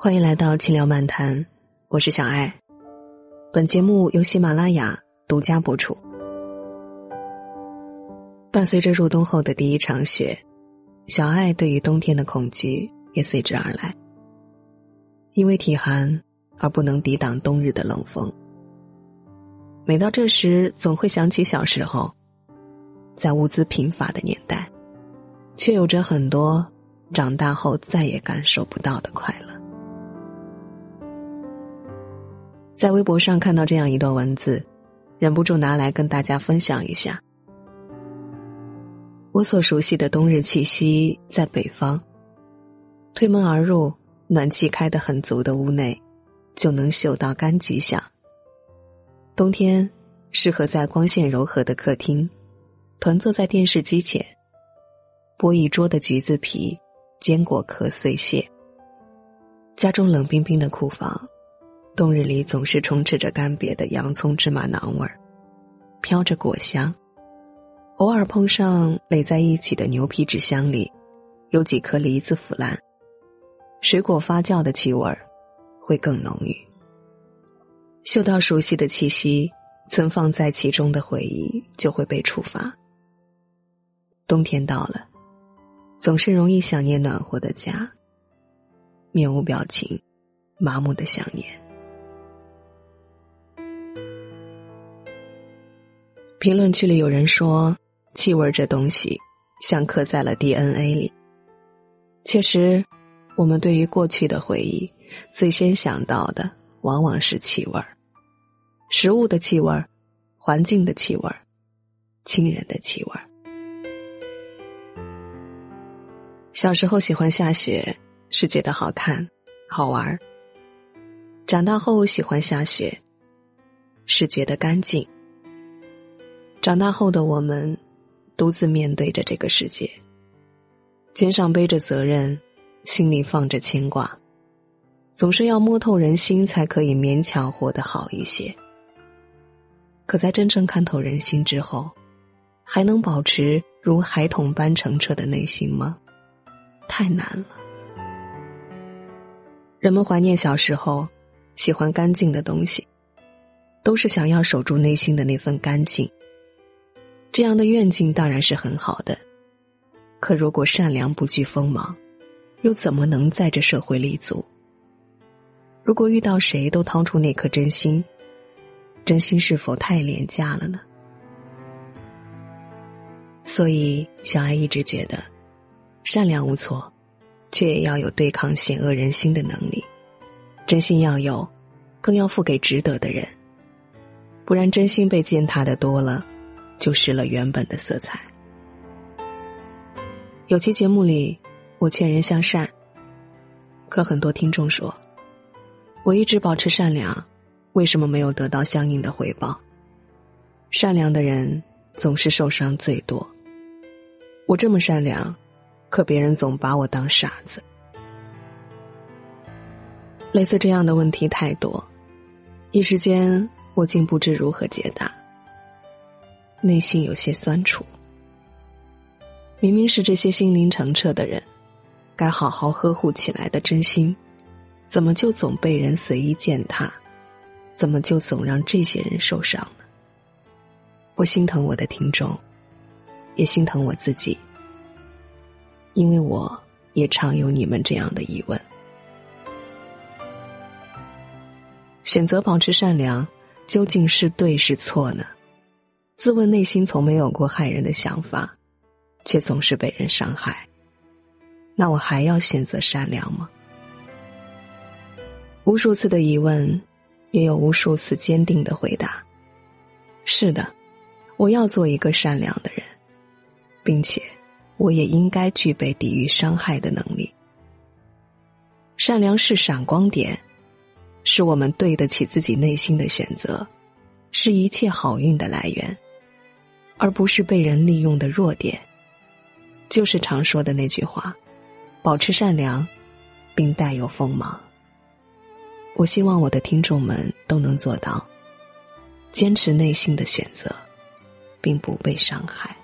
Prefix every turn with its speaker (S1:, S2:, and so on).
S1: 欢迎来到轻聊漫谈，我是小爱。本节目由喜马拉雅独家播出。伴随着入冬后的第一场雪，小爱对于冬天的恐惧也随之而来。因为体寒而不能抵挡冬日的冷风，每到这时，总会想起小时候，在物资贫乏的年代，却有着很多长大后再也感受不到的快乐。在微博上看到这样一段文字，忍不住拿来跟大家分享一下。我所熟悉的冬日气息在北方，推门而入。暖气开得很足的屋内，就能嗅到柑橘香。冬天适合在光线柔和的客厅，团坐在电视机前，剥一桌的橘子皮，坚果壳碎屑。家中冷冰冰的库房，冬日里总是充斥着干瘪的洋葱芝麻囊味儿，飘着果香。偶尔碰上垒在一起的牛皮纸箱里，有几颗梨子腐烂。水果发酵的气味儿会更浓郁。嗅到熟悉的气息，存放在其中的回忆就会被触发。冬天到了，总是容易想念暖和的家，面无表情，麻木的想念。评论区里有人说，气味这东西像刻在了 DNA 里，确实。我们对于过去的回忆，最先想到的往往是气味儿，食物的气味儿，环境的气味儿，亲人的气味儿。小时候喜欢下雪，是觉得好看、好玩儿；长大后喜欢下雪，是觉得干净。长大后的我们，独自面对着这个世界，肩上背着责任。心里放着牵挂，总是要摸透人心，才可以勉强活得好一些。可在真正看透人心之后，还能保持如孩童般澄澈的内心吗？太难了。人们怀念小时候，喜欢干净的东西，都是想要守住内心的那份干净。这样的愿景当然是很好的，可如果善良不惧锋芒。又怎么能在这社会立足？如果遇到谁都掏出那颗真心，真心是否太廉价了呢？所以，小爱一直觉得，善良无错，却也要有对抗险恶人心的能力。真心要有，更要付给值得的人，不然真心被践踏的多了，就失了原本的色彩。有期节目里。我劝人向善，可很多听众说，我一直保持善良，为什么没有得到相应的回报？善良的人总是受伤最多。我这么善良，可别人总把我当傻子。类似这样的问题太多，一时间我竟不知如何解答，内心有些酸楚。明明是这些心灵澄澈的人。该好好呵护起来的真心，怎么就总被人随意践踏？怎么就总让这些人受伤呢？我心疼我的听众，也心疼我自己，因为我也常有你们这样的疑问：选择保持善良，究竟是对是错呢？自问内心从没有过害人的想法，却总是被人伤害。那我还要选择善良吗？无数次的疑问，也有无数次坚定的回答。是的，我要做一个善良的人，并且，我也应该具备抵御伤害的能力。善良是闪光点，是我们对得起自己内心的选择，是一切好运的来源，而不是被人利用的弱点。就是常说的那句话。保持善良，并带有锋芒。我希望我的听众们都能做到，坚持内心的选择，并不被伤害。